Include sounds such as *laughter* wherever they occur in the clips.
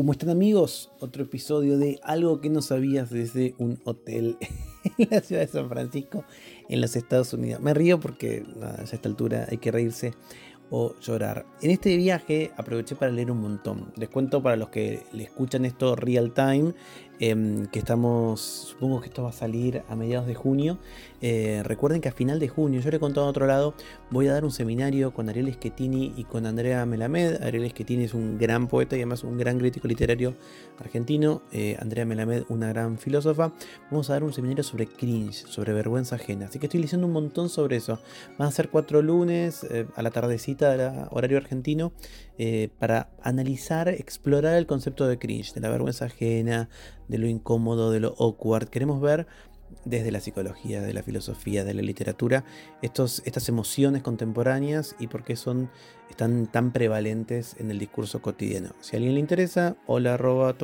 ¿Cómo están amigos? Otro episodio de Algo que no sabías desde un hotel *laughs* en la ciudad de San Francisco, en los Estados Unidos. Me río porque a esta altura hay que reírse o llorar. En este viaje aproveché para leer un montón. Les cuento para los que le escuchan esto real time, em, que estamos, supongo que esto va a salir a mediados de junio. Eh, recuerden que a final de junio, yo le he contado a otro lado, voy a dar un seminario con Ariel Schettini y con Andrea Melamed. Ariel Schettini es un gran poeta y además un gran crítico literario argentino. Eh, Andrea Melamed, una gran filósofa. Vamos a dar un seminario sobre cringe, sobre vergüenza ajena. Así que estoy leyendo un montón sobre eso. Van a ser cuatro lunes eh, a la tardecita del horario argentino para analizar, explorar el concepto de cringe, de la vergüenza ajena, de lo incómodo, de lo awkward. Queremos ver desde la psicología, de la filosofía, de la literatura, estos, estas emociones contemporáneas y por qué son, están tan prevalentes en el discurso cotidiano. Si a alguien le interesa, hola arroba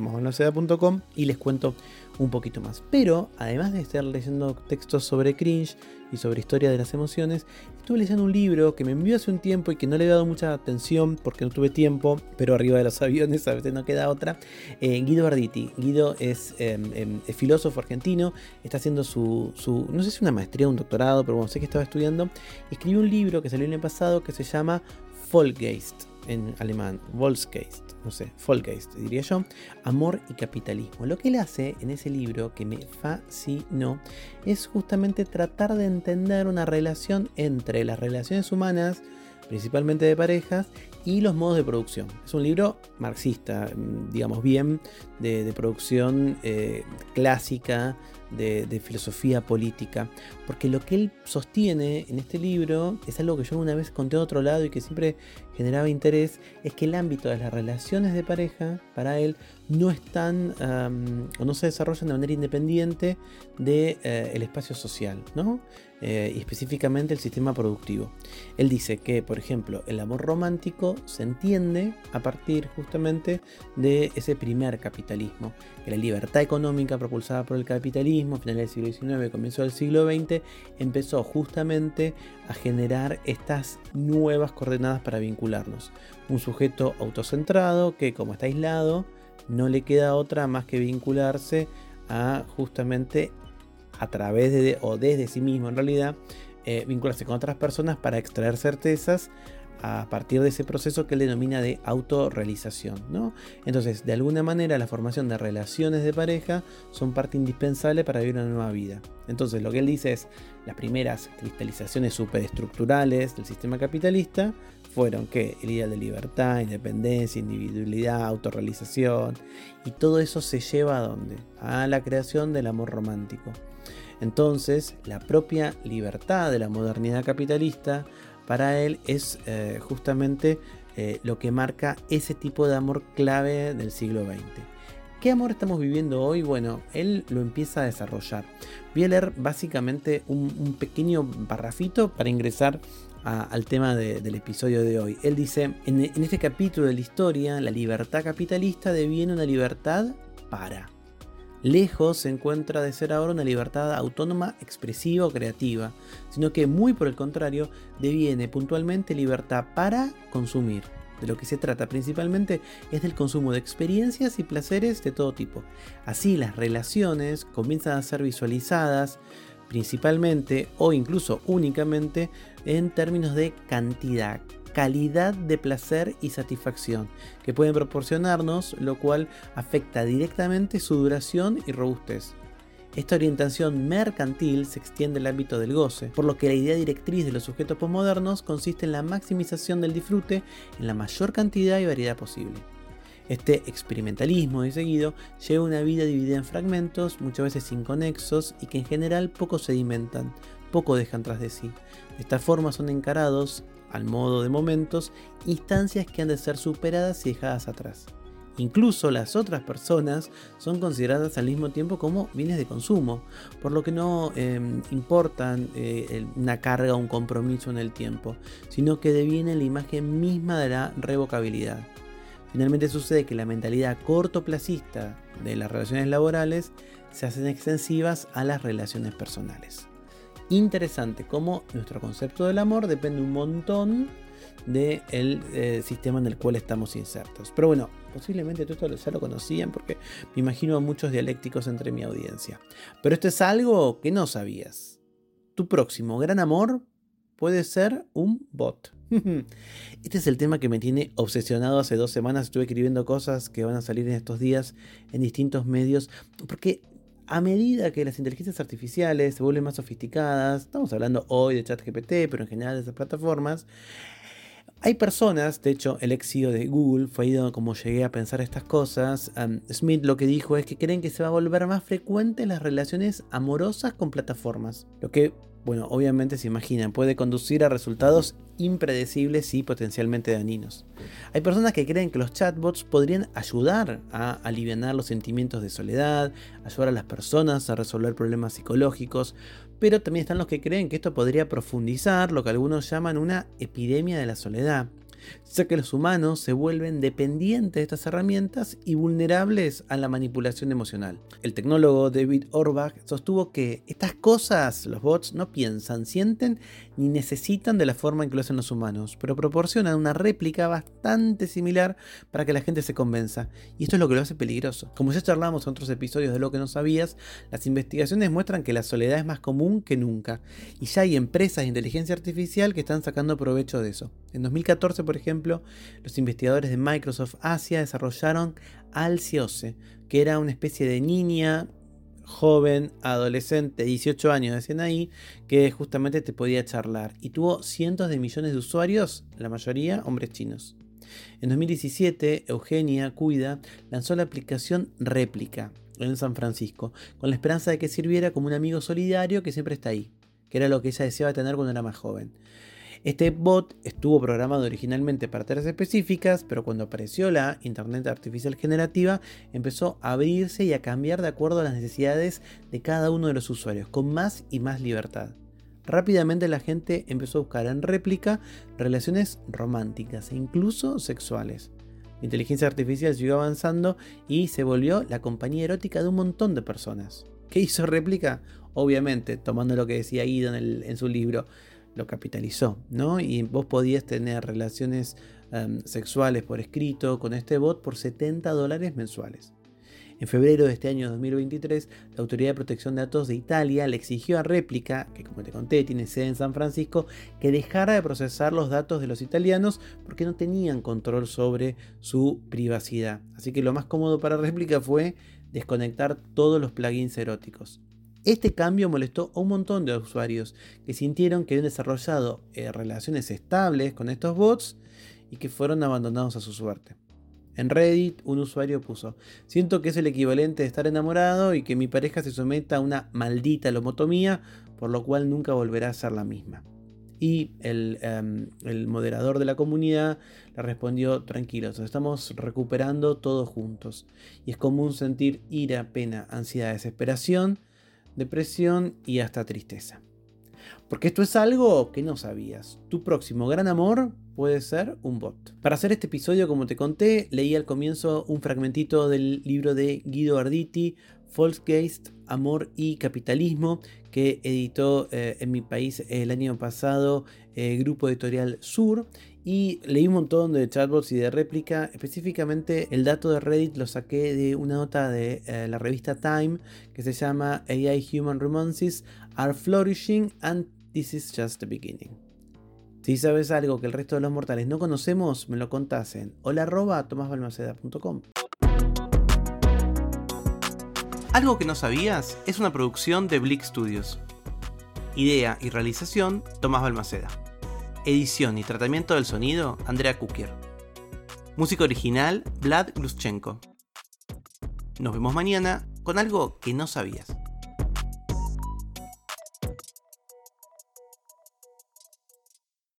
y les cuento un poquito más. Pero además de estar leyendo textos sobre cringe y sobre historia de las emociones, estuve leyendo un libro que me envió hace un tiempo y que no le he dado mucha atención porque no tuve tiempo, pero arriba de los *laughs* aviones a veces no queda otra. Eh, Guido Arditi. Guido es, em, filósofo argentino, está haciendo su, su, no sé si una maestría o un doctorado, pero bueno, sé que estaba estudiando. Escribió un libro que salió el año pasado que se llama Folgeist en alemán, Volksgeist, no sé, Volksgeist diría yo, Amor y Capitalismo. Lo que él hace en ese libro que me fascinó es justamente tratar de entender una relación entre las relaciones humanas, principalmente de parejas, y los modos de producción. Es un libro marxista, mm, digamos bien, de, producción eh, clásica, de, filosofía política, porque lo que él sostiene en este libro es algo que yo una vez conté a otro lado y que siempre generaba interés, es que el ámbito de las relaciones de pareja para él no están o no se desarrollan de manera independiente del de, el espacio social, ¿no? Eh, y específicamente el sistema productivo. Él dice que, por ejemplo, el amor romántico se entiende a partir justamente de ese primer capitalismo, que la libertad económica propulsada por el capitalismo finales del siglo XIX, comienzo del siglo XX, empezó justamente a generar estas nuevas coordenadas para vincularnos. Un sujeto autocentrado que como está aislado, no le queda otra más que vincularse a justamente a través de o desde sí mismo en realidad, eh, vincularse con otras personas para extraer certezas a partir de ese proceso que él denomina de autorrealización. ¿no? Entonces, de alguna manera, la formación de relaciones de pareja son parte indispensable para vivir una nueva vida. Entonces, lo que él dice es, las primeras cristalizaciones superestructurales del sistema capitalista fueron que el ideal de libertad, independencia, individualidad, autorrealización, y todo eso se lleva a dónde? A la creación del amor romántico. Entonces, la propia libertad de la modernidad capitalista para él es eh, justamente eh, lo que marca ese tipo de amor clave del siglo XX. ¿Qué amor estamos viviendo hoy? Bueno, él lo empieza a desarrollar. Voy a leer básicamente un, pequeño parrafito para ingresar al tema del episodio de hoy. Él dice, en, en este capítulo de la historia, la libertad capitalista deviene una libertad para lejos se encuentra de ser ahora una libertad autónoma, expresiva o creativa, sino que muy por el contrario deviene puntualmente libertad para consumir. De lo que se trata principalmente es del consumo de experiencias y placeres de todo tipo. Así las relaciones comienzan a ser visualizadas principalmente o incluso únicamente en términos de cantidad, calidad de placer y satisfacción que pueden proporcionarnos, lo cual afecta directamente su duración y robustez. Esta orientación mercantil se extiende al ámbito del goce, por lo que la idea directriz de los sujetos postmodernos consiste en la maximización del disfrute en la mayor cantidad y variedad posible. Este experimentalismo de seguido lleva una vida dividida en fragmentos, muchas veces inconexos y que en general poco sedimentan, poco dejan tras de sí. De esta forma son encarados al modo de momentos, instancias que han de ser superadas y dejadas atrás. Incluso las otras personas son consideradas al mismo tiempo como bienes de consumo, por lo que no em, importan eh, una carga o un compromiso en el tiempo, sino que deviene la imagen misma de la revocabilidad. Finalmente sucede que la mentalidad cortoplacista de las relaciones laborales se hacen extensivas a las relaciones personales. Interesante cómo nuestro concepto del amor depende un montón del eh, sistema en el cual estamos insertos. Pero bueno, posiblemente todo esto ya lo conocían porque me imagino a muchos dialécticos entre mi audiencia. Pero esto es algo que no sabías. Tu próximo gran amor puede ser un bot. *laughs* Este es el tema que me tiene obsesionado hace dos semanas. Estuve escribiendo cosas que van a salir en estos días en distintos medios. Porque a medida que las inteligencias artificiales se vuelven más sofisticadas, estamos hablando hoy de ChatGPT, pero en general de esas plataformas, hay personas, de hecho el ex CEO de Google fue ahí como llegué a pensar estas cosas, Smith lo que dijo es que creen que se va a volver más frecuente las relaciones amorosas con plataformas, lo que bueno, obviamente se imaginan, puede conducir a resultados impredecibles y potencialmente dañinos. Hay personas que creen que los chatbots podrían ayudar a aliviar los sentimientos de soledad, ayudar a las personas a resolver problemas psicológicos, pero también están los que creen que esto podría profundizar lo que algunos llaman una epidemia de la soledad ya que los humanos se vuelven dependientes de estas herramientas y vulnerables a la manipulación emocional. El tecnólogo David Orbach sostuvo que estas cosas, los bots, no piensan, sienten ni necesitan de la forma en que lo hacen los humanos, pero proporcionan una réplica bastante similar para que la gente se convenza. Y esto es lo que lo hace peligroso. Como ya charlamos en otros episodios de lo que no sabías, las investigaciones muestran que la soledad es más común que nunca. Y ya hay empresas de inteligencia artificial que están sacando provecho de eso. En 2014, por ejemplo, los investigadores de Microsoft Asia desarrollaron Alciose, que era una especie de niña joven, adolescente, 18 años decían ahí, que justamente te podía charlar. Y tuvo cientos de millones de usuarios, la mayoría hombres chinos. En 2017, Eugenia Cuida lanzó la aplicación Réplica en San Francisco, con la esperanza de que sirviera como un amigo solidario que siempre está ahí, que era lo que ella deseaba tener cuando era más joven. Este bot estuvo programado originalmente para tareas específicas, pero cuando apareció la Internet Artificial Generativa, empezó a abrirse y a cambiar de acuerdo a las necesidades de cada uno de los usuarios, con más y más libertad. Rápidamente la gente empezó a buscar en réplica relaciones románticas e incluso sexuales. La inteligencia artificial siguió avanzando y se volvió la compañía erótica de un montón de personas. ¿Qué hizo réplica? Obviamente, tomando lo que decía Ido en su libro, lo capitalizó, ¿no? Y vos podías tener relaciones em, sexuales por escrito con este bot por 70 dólares mensuales. En febrero de este año 2023, la Autoridad de Protección de Datos de Italia le exigió a Réplica, que como te conté tiene sede en San Francisco, que dejara de procesar los datos de los italianos porque no tenían control sobre su privacidad. Así que lo más cómodo para Réplica fue desconectar todos los plugins eróticos. Este cambio molestó a un montón de usuarios que sintieron que habían desarrollado eh, relaciones estables con estos bots y que fueron abandonados a su suerte. En Reddit, un usuario puso: Siento que es el equivalente de estar enamorado y que mi pareja se someta a una maldita lomotomía, por lo cual nunca volverá a ser la misma. Y el, em, moderador de la comunidad le respondió: Tranquilos, estamos recuperando todos juntos. Y es común sentir ira, pena, ansiedad, desesperación depresión y hasta tristeza. Porque esto es algo que no sabías. Tu próximo gran amor puede ser un bot. Para hacer este episodio, como te conté, leí al comienzo un fragmentito del libro de Guido Arditi, Volksgeist, Amor y Capitalismo, que editó eh, en mi país el año pasado eh, Grupo Editorial Sur. Y leí un montón de chatbots y de réplica. Específicamente el dato de Reddit lo saqué de una nota de eh, la revista Time que se llama AI Human Romances are flourishing and this is just the beginning. Si sabes algo que el resto de los mortales no conocemos, me lo contás en hola Algo que no sabías es una producción de Blick Studios. Idea y realización Tomás Balmaceda. Edición y tratamiento del sonido, Andrea Kukier. Música original, Vlad Gluschenko. Nos vemos mañana con algo que no sabías.